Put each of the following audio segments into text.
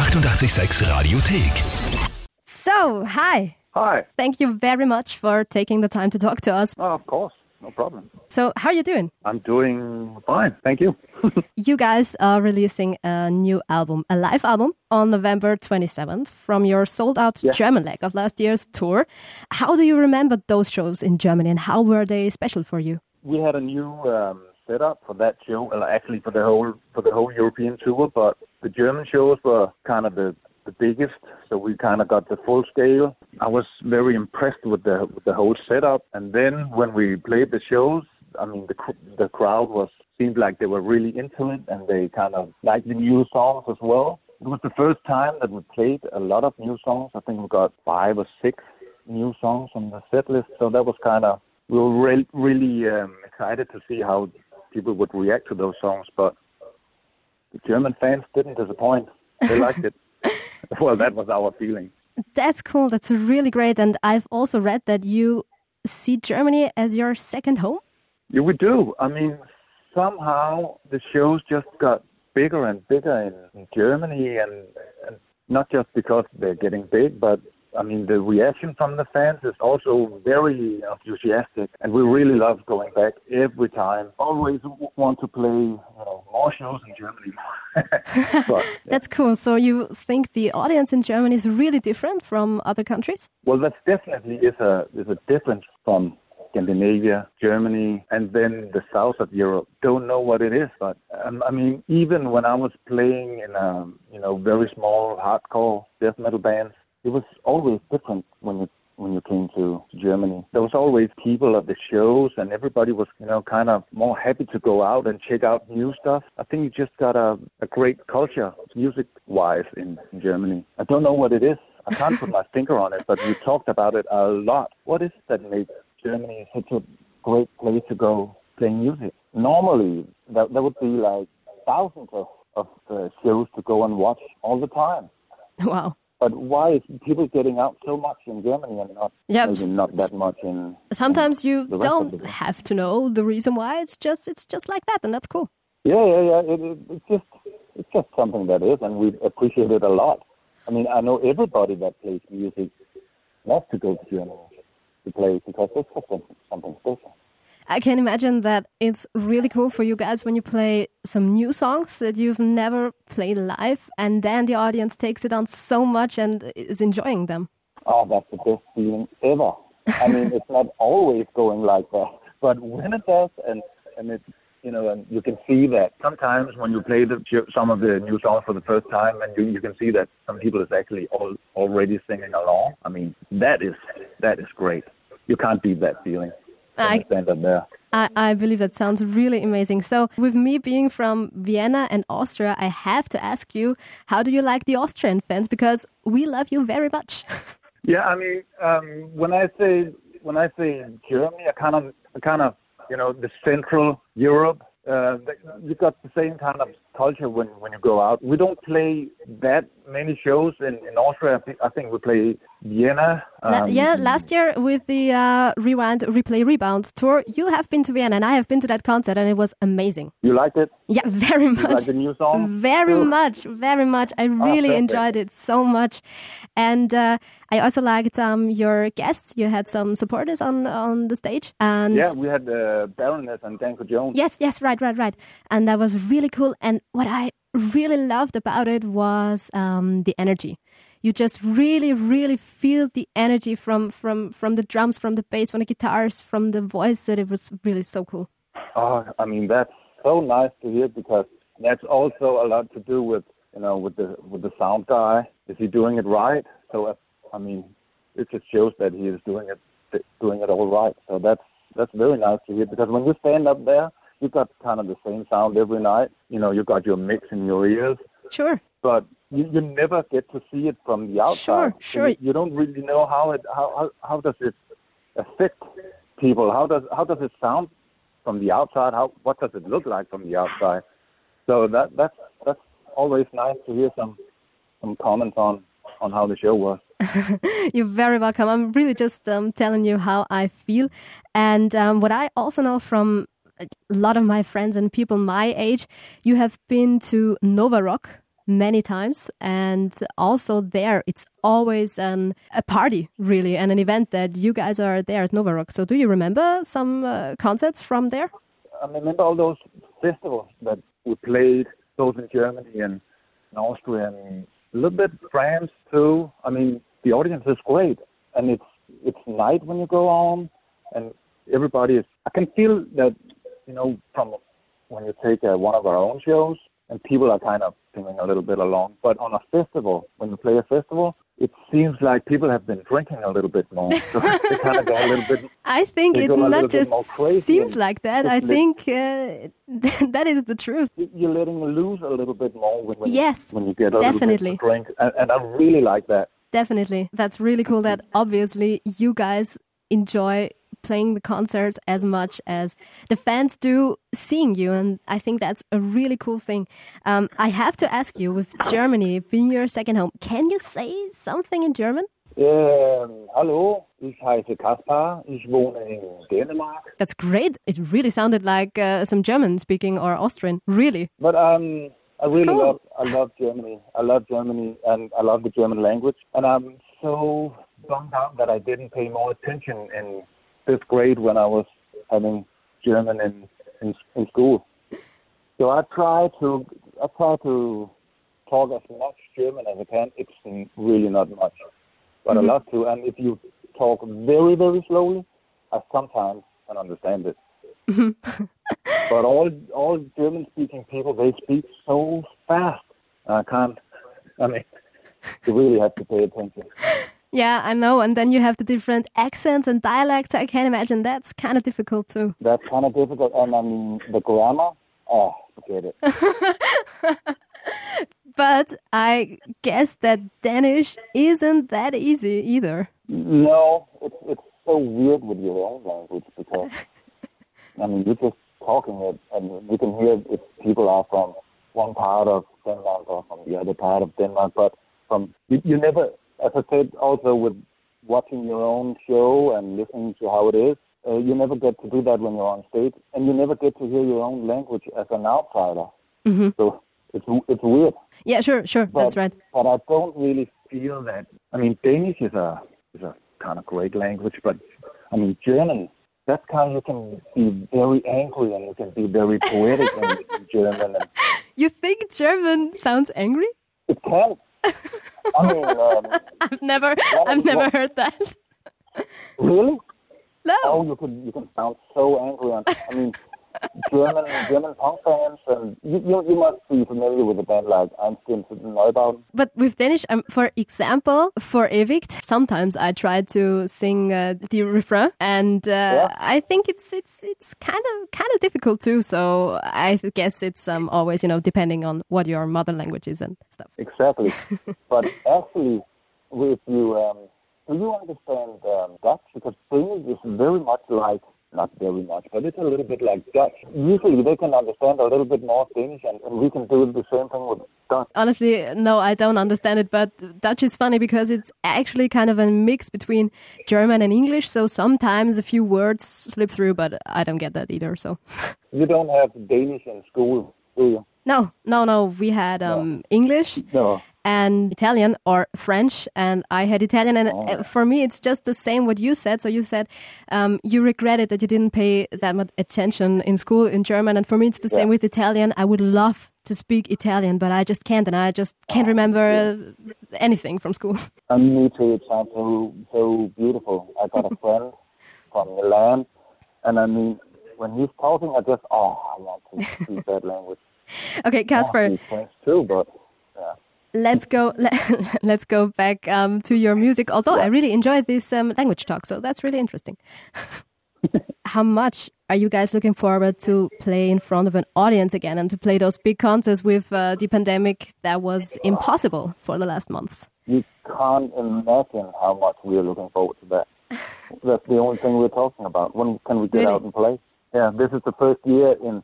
886 Radiothek. So, hi. Hi. Thank you very much for taking the time to talk to us. Oh, of course. No problem. So, how are you doing? I'm doing fine. Thank you. You guys are releasing a new album, a live album, on November 27th from your sold out Yeah. German leg of last year's tour. How do you remember those shows in Germany and how were they special for you? we had a new um, setup for that show. Actually, for the whole for the whole European tour, but the German shows were kind of the the biggest, so we kind of got the full scale. I was very impressed with the with the whole setup, and then when we played the shows, I mean, the the crowd was seemed like they were really into it, and they kind of liked the new songs as well. It was the first time that we played a lot of new songs. I think we got five or six new songs on the set list, so that was kind of we were re- really um, excited to see how people would react to those songs. But the German fans didn't disappoint; they liked it. well, that was our feeling. That's cool. That's really great. And I've also read that you see Germany as your second home. Yeah, we do. I mean, somehow the shows just got bigger and bigger in, in Germany, and, and not just because they're getting big, but I mean, the reaction from the fans is also very enthusiastic, and we really love going back every time. Always want to play you know, more shows in Germany. but, That's cool. So, you think the audience in Germany is really different from other countries? Well, that definitely is a is a difference from Scandinavia, Germany, and then the south of Europe. Don't know what it is, but um, I mean, even when I was playing in a you know very small hardcore death metal bands, it was always different when you when you came to Germany. There was always people at the shows, and everybody was, you know, kind of more happy to go out and check out new stuff. I think you just got a, a great culture, music-wise, in, in Germany. I don't know what it is. I can't put my finger on it, but we talked about it a lot. What is it that makes Germany such a great place to go play music? Normally, that would be like thousands of, of uh, shows to go and watch all the time. Wow. But why is people getting out so much in Germany and not Yeah, maybe not that much in? Sometimes you the rest don't have to know the reason why. It's just it's just like that, and that's cool. Yeah, yeah, yeah. It, it, it's just it's just something that is, and we appreciate it a lot. I mean, I know everybody that plays music loves to go to Germany to play because it's just something, something special. I can imagine that it's really cool for you guys when you play some new songs that you've never played live, and then the audience takes it on so much and is enjoying them. Oh, that's the best feeling ever. I mean, it's not always going like that, but when it does, and and it's you know, and you can see that sometimes when you play the some of the new songs for the first time, and you you can see that some people is actually all, already singing along. I mean, that is that is great. You can't beat that feeling. When I- you stand there. I, I believe that sounds really amazing. So, with me being from Vienna and Austria, I have to ask you, how do you like the Austrian fans? Because we love you very much. Yeah, I mean, um, when I say when I say Germany, I kind of, I kind of, you know, the Central Europe. Uh, you got the same kind of culture when when you go out. We don't play that many shows in in Austria. I think, I think we play Vienna. La- um, yeah, last year with the uh, Rewind, Replay, Rebound tour, you have been to Vienna and I have been to that concert and it was amazing. You liked it? Yeah, very You much. like the new song? Very Cool. much, very much. I really perfect. enjoyed it so much, and uh, I also liked um, your guests. You had some supporters on on the stage, and Yeah, we had uh, Baroness and Danko Jones. yes, yes, right, right, right, and that was really cool. And what I really loved about it was um, the energy. You just really, really feel the energy from from from the drums, from the bass, from the guitars, from the voice. That it was really so cool. Oh, I mean that's so nice to hear because that's also a lot to do with you know with the with the sound guy. Is he doing it right? So uh, I mean, it just shows that he is doing it doing it all right. So that's that's very nice to hear because when you stand up there, you got kind of the same sound every night. You know, you got your mix in your ears, Sure. But you, you never get to see it from the outside. Sure, sure. You, you don't really know how it how, how how does it affect people? How does how does it sound from the outside? How what does it look like from the outside? So that that's that's always nice to hear some some comments on on how the show was. You're very welcome. I'm really just um, telling you how I feel. And um, what I also know from a lot of my friends and people my age, you have been to Nova Rock many times, and also there it's always an, a party, really, and an event that you guys are there at Nova Rock. So, do you remember some uh, concerts from there? I remember all those festivals that we played, both in Germany and in Austria, and a little bit France too. I mean, the audience is great, and it's it's night when you go on, and everybody is. I can feel that, you know, from when you take uh, one of our own shows, and people are kind of singing a little bit along. But on a festival, when you play a festival, it seems like people have been drinking a little bit more. So they kind of go a little bit. I think it go a little not just seems like that. I think uh, that is the truth. You're letting loose a little bit more when, when, Yes, when you get a definitely. little bit drink, and, and I really like that. Definitely. That's really cool that obviously you guys enjoy playing the concerts as much as the fans do seeing you. And I think that's a really cool thing. Um, I have to ask you, with Germany being your second home, can you say something in German? Ähm, hallo, ich heiße Kaspar, ich wohne in Dänemark. That's great. It really sounded like uh, some German speaking or Austrian. Really. But um, I really cool. love I love Germany. I love Germany and I love the German language. And I'm so bummed out that I didn't pay more attention in fifth grade when I was having German in in, in school. So I try to I try to talk as much German as I can. It's really not much, but I mm-hmm. love to. And if you talk very very slowly, I sometimes can understand it. Mm-hmm. but all all German speaking people they speak so fast. I can't. I mean, you really have to pay attention. Yeah, I know. And then you have the different accents and dialects. I can imagine that's kind of difficult too. That's kind of difficult. And I mean, the grammar. Oh, forget it. But I guess that Danish isn't that easy either. No, it's it's so weird with your own language because I mean you're just talking it and you can hear if people are from one part of Denmark or from the other part of Denmark, but from you, you never, as I said, also with watching your own show and listening to how it is, uh, you never get to do that when you're on stage, and you never get to hear your own language as an outsider. So it's it's weird. Yeah, sure, sure. But, That's right. But I don't really feel that. I mean, Danish is a is a kind of great language, but I mean, German. That's kind of you can be very angry and you can be very poetic in, in German. And You think German sounds angry? it can. I mean, um, I've never, I've never heard that. really? No. Oh, you can you can sound so angry. And, I mean, German German punk fans, and you, you you must be familiar with a band like Einstürzende Neubauten. But with Danish, um, for example, for Evict, sometimes I try to sing uh, the refrain, and uh, I think it's it's it's kind of kind of difficult too. So I guess it's um, always you know depending on what your mother language is and stuff. Exactly. but actually, if you um, do you understand um, Dutch? Because Danish is very much like not very much, but it's a little bit like Dutch. Usually, they can understand a little bit more Danish, and, and we can do the same thing with Dutch. Honestly, no, I don't understand it. But Dutch is funny because it's actually kind of a mix between German and English. So sometimes a few words slip through, but I don't get that either. So. You don't have Danish in school, do you? No, no, no. We had um, English No. And Italian or French, and I had Italian. And uh, for me, it's just the same what you said. So you said um, you regretted that you didn't pay that much attention in school in German, and for me, it's the same with Italian. I would love to speak Italian, but I just can't, and I just can't remember uh, anything from school. And me too. It sounds so so beautiful. I got a friend from Milan, and I mean, when he's talking, I just oh, I want to speak that language. okay, Kaspar, speak French too, but yeah. Let's go. Let, let's go back um, to your music. Although I really enjoyed this um, language talk, so that's really interesting. How much are you guys looking forward to play in front of an audience again and to play those big concerts with uh, the pandemic that was impossible for the last months? You can't imagine how much we are looking forward to that. That's the only thing we're talking about. When can we get Really? out and play? Yeah, this is the first year in,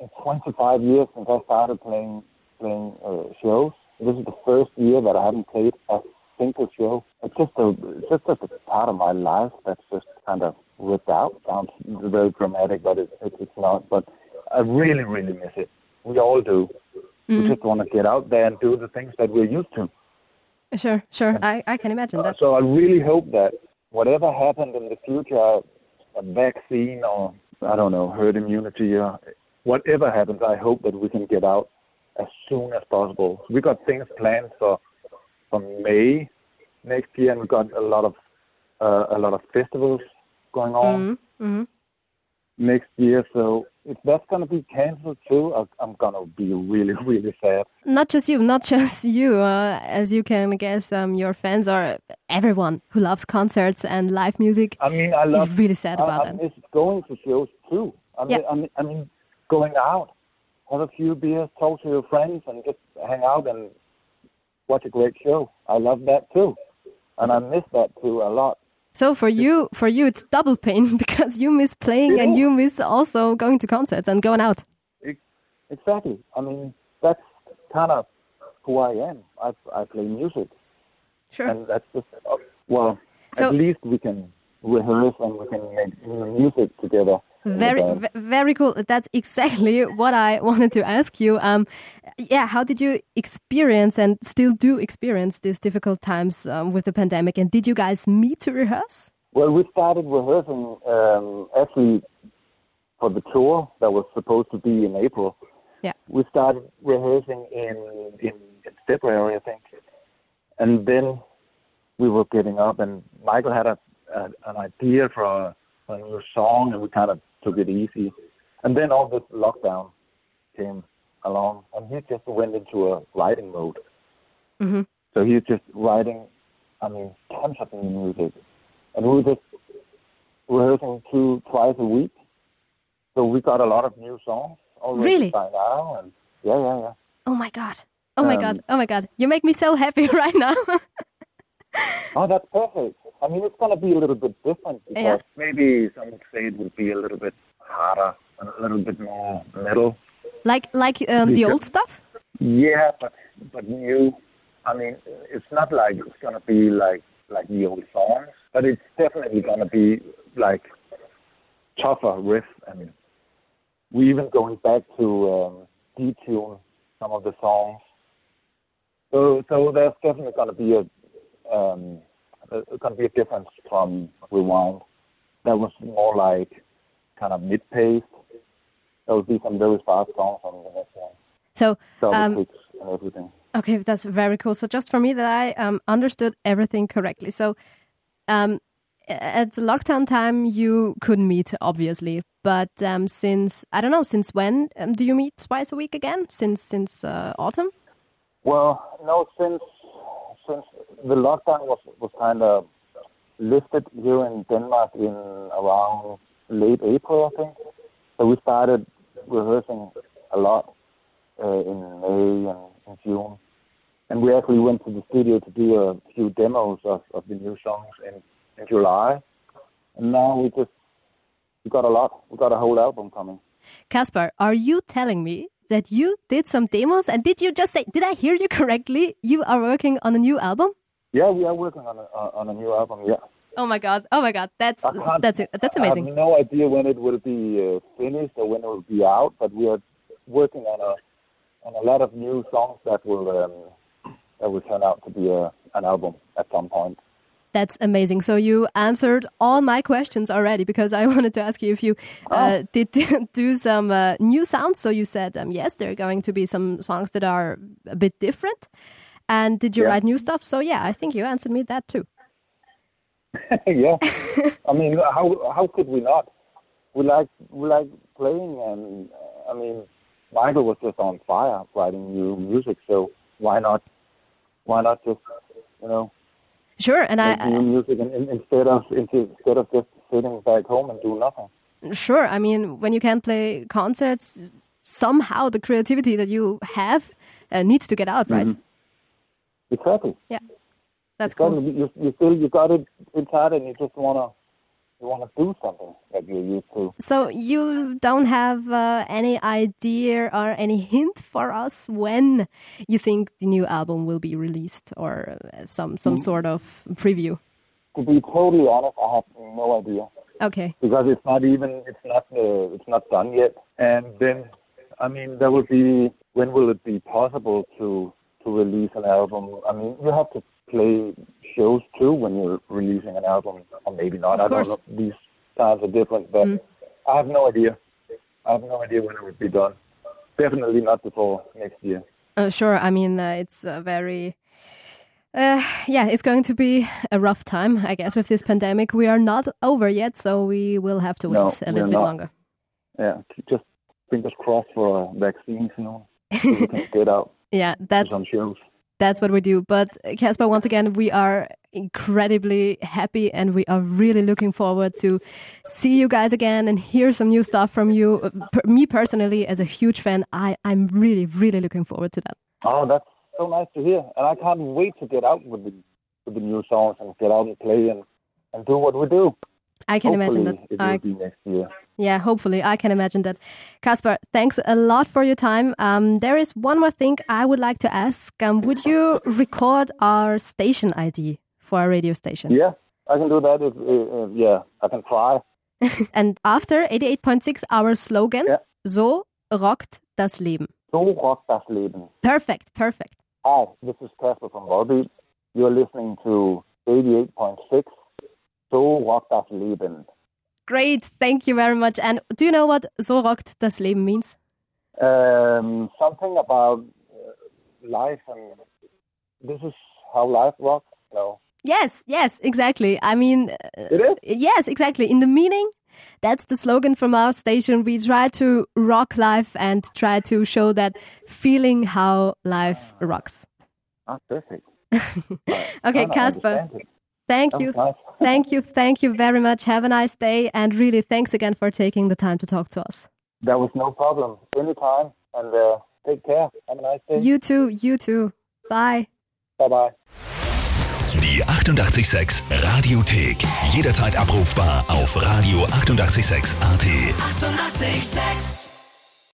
in 25 years since I started playing playing uh, shows. This is the first year that I haven't played a single show. It's just a it's just a part of my life that's just kind of ripped out. Sounds very dramatic, but it, it, it's not. But I really, really miss it. We all do. We mm. just want to get out there and do the things that we're used to. Sure, sure. I, I can imagine that. So I really hope that whatever happened in the future, a vaccine or I don't know, herd immunity or whatever happens, I hope that we can get out as soon as possible. We got things planned for for May next year, and we got a lot of uh, a lot of festivals going on hmm next year. So if that's gonna be cancelled too, I'm gonna be really really sad. Not just you, not just you. Uh, as you can guess, um, your fans are everyone who loves concerts and live music. I mean, I love. is really sad I, about I that. miss going to shows too. I mean, Yeah. I mean, I mean, going out, have a few beers, talk to your friends, and just hang out and watch a great show. I love that too, and I miss that too a lot. So for you, for you, it's double pain because you miss playing and you miss also going to concerts and going out. Exactly. I mean, that's kind of who I am. I I play music, Sure. and that's just uh, well. So- at least we can rehearse and we can make music together. Very, ve- very cool. That's exactly what I wanted to ask you. Um, yeah, how did you experience and still do experience these difficult times um, with the pandemic? And did you guys meet to rehearse? Well, we started rehearsing um, actually for the tour that was supposed to be in April. Yeah. We started rehearsing in, in in February, I think, and then we were getting up, and Michael had a, a an idea for a, a new song, and we kind of took it easy. And then all this lockdown came along, and he just went into a writing mode. hmm So he's just writing, I mean, tons of new music. And we were just rehearsing two, twice a week. So we got a lot of new songs already Really? by now. And yeah, yeah, yeah. Oh my god! Oh my Um, god! Oh my god! You make me so happy right now. Oh, that's perfect. I mean, it's going to be a little bit different because Yeah. maybe some would say it would be a little bit harder, and a little bit more metal. like like um, the old stuff. Yeah, but but new. I mean, it's not like it's gonna be like like the old songs, but it's definitely gonna be like tougher riff. mean, we even going back to um, detune some of the songs. So so there's definitely gonna be a um, uh, a difference from Rewind. That was more like kind of mid-paced. There will be some very fast songs on the next one So um, and everything. Okay, that's very cool. So just for me that I um, understood everything correctly. So um, at the lockdown time, you couldn't meet, obviously. But um, since I don't know, since when um, do you meet twice a week again? Since since uh, autumn? Well, no, since the lockdown was was kind of lifted here in Denmark in around late April, I think. So we started rehearsing a lot uh, in May and in June, and we actually went to the studio to do a few demos of, of the new songs in in July. And now we just we got a lot. We got a whole album coming. Kaspar, are you telling me that you did some demos? And did you just say? Did I hear you correctly? You are working on a new album? Yeah, we are working on a uh, on a new album. Yeah. Oh my god! Oh my god! That's I that's. That's I amazing. have no idea when it will be uh, finished or when it will be out, but we are working on a on a lot of new songs that will um, that will turn out to be a, an album at some point. That's amazing. So you answered all my questions already because I wanted to ask you if you uh, Oh. did do some uh, new sounds. So you said um, yes, there are going to be some songs that are a bit different. And did you Yeah. write new stuff? So yeah, I think you answered me that too. yeah, I mean, how how could we not? We like we like playing, and uh, I mean, Michael was just on fire writing new music, so why not? Why not just you know Sure, and I new music and, and instead of instead of just sitting back home and do nothing? sure. I mean, when you can't play concerts, somehow the creativity that you have uh, needs to get out, right? Exactly. Yeah. That's Exactly. cool. You, you still you got it inside, and you just wanna you wanna do something that you're used to. So you don't have uh, any idea or any hint for us when you think the new album will be released, or uh, some some sort of preview. To be totally honest, I have no idea Okay. because it's not even it's not uh, it's not done yet. And then, I mean, there will be when will it be possible to to release an album? I mean, you have to play shows too when you're releasing an album, or maybe not. Of I course. don't know. These times are different, but Mm. I have no idea. I have no idea when it would be done. Definitely not before next year. Uh, sure. I mean, uh, it's a very. Uh, yeah, it's going to be a rough time, I guess, with this pandemic. We are not over yet, so we will have to wait No, a little bit not. longer. Yeah, just fingers crossed for a vaccine soon, so we can get out Yeah, that's shows. that's what we do. But Kaspar, once again, we are incredibly happy, and we are really looking forward to see you guys again and hear some new stuff from you. Me personally, as a huge fan, I I'm really really looking forward to that. Oh, that's so nice to hear, and I can't wait to get out with the with the new songs and get out and play and and do what we do. I can imagine that. I next year. Yeah, hopefully. I can imagine that. Kaspar, thanks a lot for your time. Um, there is one more thing I would like to ask. Um, would you record our station ID for our radio station? Yeah, I can do that. If, uh, uh, yeah, I can try. And after 88.6, our slogan, Yeah. So rockt das Leben. So rockt das Leben. Perfect, perfect. Hi, this is Kaspar from Volbeat. You're listening to 88.6. So rock das Leben. Great, thank you very much. And do you know what So rockt das Leben means? Um, something about uh, life and this is how life rocks. No, Yes, yes, exactly. I mean, uh, it is. Yes, exactly. In the meaning, that's the slogan from our station. We try to rock life and try to show that feeling how life rocks. Ah, perfect. Okay, Kaspar. Thank you. Thank you. Thank you very much. Have a nice day. And really, thanks again for taking the time to talk to us. That was no problem. Anytime. And uh, take care. Have a nice day. You too. You too. Bye. bye bye. Die 886 Radiothek. Jederzeit abrufbar auf radio886.at. 886! 886